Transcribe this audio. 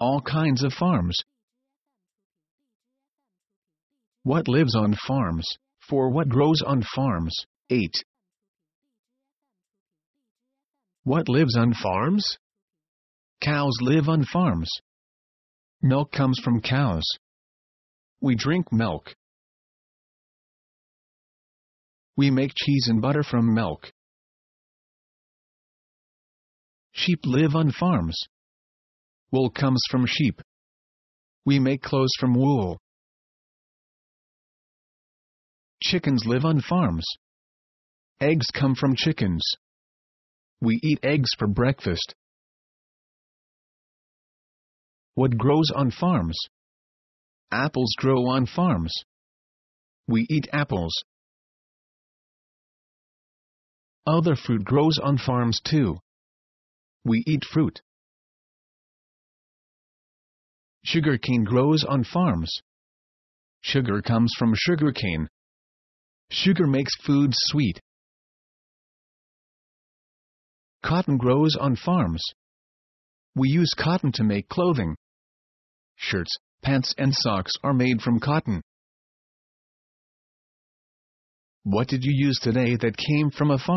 All kinds of farms. What lives on farms? For what grows on farms? 8. What lives on farms? Cows live on farms. Milk comes from cows. We drink milk. We make cheese and butter from milk. Sheep live on farms. Wool comes from sheep. We make clothes from wool. Chickens live on farms. Eggs come from chickens. We eat eggs for breakfast. What grows on farms? Apples grow on farms. We eat apples. Other fruit grows on farms too. We eat fruit. Sugarcane grows on farms. Sugar comes from sugarcane. Sugar makes food sweet. Cotton grows on farms. We use cotton to make clothing. Shirts, pants and socks are made from cotton. What did you use today that came from a farm?